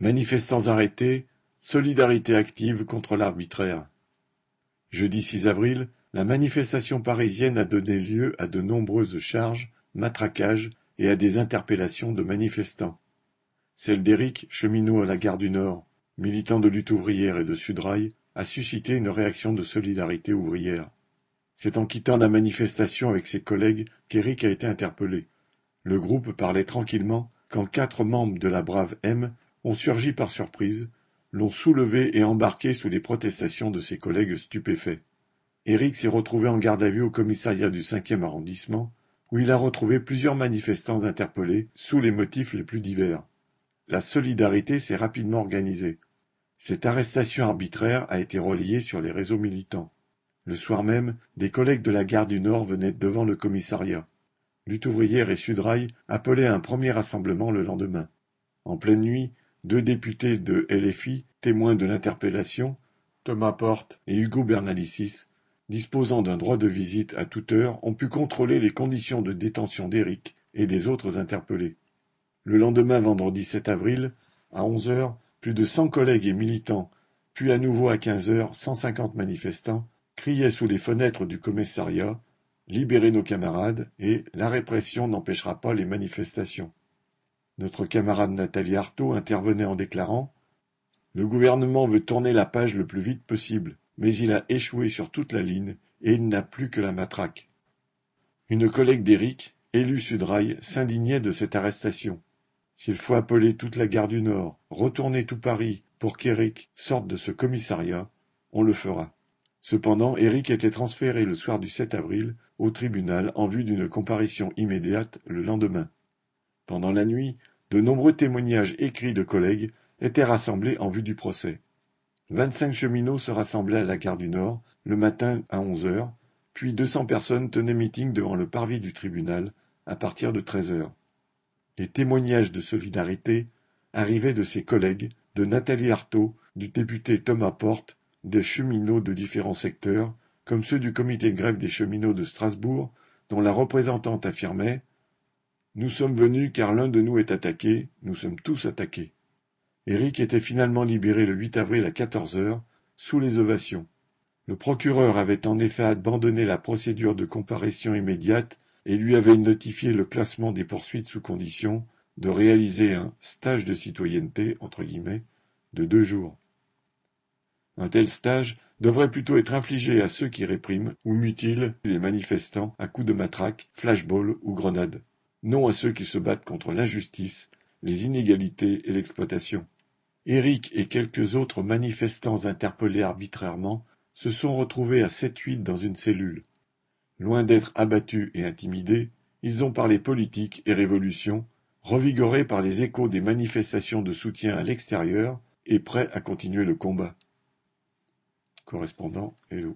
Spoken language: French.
Manifestants arrêtés, solidarité active contre l'arbitraire. Jeudi 6 avril, la manifestation parisienne a donné lieu à de nombreuses charges, matraquages et à des interpellations de manifestants. Celle d'Éric, cheminot à la gare du Nord, militant de lutte ouvrière et de Sudrail, a suscité une réaction de solidarité ouvrière. C'est en quittant la manifestation avec ses collègues qu'Éric a été interpellé. Le groupe parlait tranquillement quand quatre membres de la brave M ont surgi par surprise, l'ont soulevé et embarqué sous les protestations de ses collègues stupéfaits. Éric s'est retrouvé en garde à vue au commissariat du cinquième arrondissement, où il a retrouvé plusieurs manifestants interpellés sous les motifs les plus divers. La solidarité s'est rapidement organisée. Cette arrestation arbitraire a été relayée sur les réseaux militants. Le soir même, des collègues de la gare du Nord venaient devant le commissariat. Lutte ouvrière et Sudrail appelaient à un premier rassemblement le lendemain. En pleine nuit, deux députés de LFI, témoins de l'interpellation, Thomas Porte et Hugo Bernalicis, disposant d'un droit de visite à toute heure, ont pu contrôler les conditions de détention d'Éric et des autres interpellés. Le lendemain, vendredi 7 avril, à onze heures, plus de cent collègues et militants, puis à nouveau à quinze heures, cent cinquante manifestants, criaient sous les fenêtres du commissariat Libérez nos camarades et La répression n'empêchera pas les manifestations. Notre camarade Nathalie Arthaud intervenait en déclarant Le gouvernement veut tourner la page le plus vite possible, mais il a échoué sur toute la ligne et il n'a plus que la matraque. Une collègue d'Éric, élue Sudrail, s'indignait de cette arrestation. S'il faut appeler toute la gare du Nord, retourner tout Paris pour qu'Éric sorte de ce commissariat, on le fera. Cependant, Éric était transféré le soir du 7 avril au tribunal en vue d'une comparution immédiate le lendemain. Pendant la nuit, de nombreux témoignages écrits de collègues étaient rassemblés en vue du procès. Vingt-cinq cheminots se rassemblaient à la gare du Nord le matin à onze heures, puis deux cents personnes tenaient meeting devant le parvis du tribunal à partir de treize heures. Les témoignages de solidarité arrivaient de ses collègues, de Nathalie Arthaud, du député Thomas Porte des cheminots de différents secteurs, comme ceux du comité de grève des cheminots de Strasbourg, dont la représentante affirmait Nous sommes venus car l'un de nous est attaqué, nous sommes tous attaqués. Éric était finalement libéré le 8 avril à 14 heures, sous les ovations. Le procureur avait en effet abandonné la procédure de comparution immédiate et lui avait notifié le classement des poursuites sous condition de réaliser un stage de citoyenneté entre guillemets de deux jours. Un tel stage devrait plutôt être infligé à ceux qui répriment ou mutilent les manifestants à coups de matraque, flashball ou grenade, non à ceux qui se battent contre l'injustice, les inégalités et l'exploitation. Éric et quelques autres manifestants interpellés arbitrairement se sont retrouvés à sept-huit dans une cellule. Loin d'être abattus et intimidés, ils ont parlé politique et révolution, revigorés par les échos des manifestations de soutien à l'extérieur et prêts à continuer le combat. Correspondant Hello